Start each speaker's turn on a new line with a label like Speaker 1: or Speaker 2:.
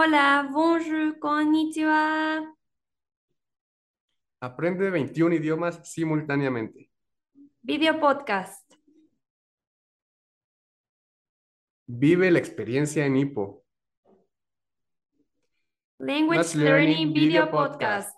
Speaker 1: Hola, bonjour, konnichiwa.
Speaker 2: Aprende 21 idiomas simultáneamente.
Speaker 1: Video podcast.
Speaker 2: Vive la experiencia en Hippo.
Speaker 1: Language
Speaker 2: Learning
Speaker 1: Learning Video Podcast.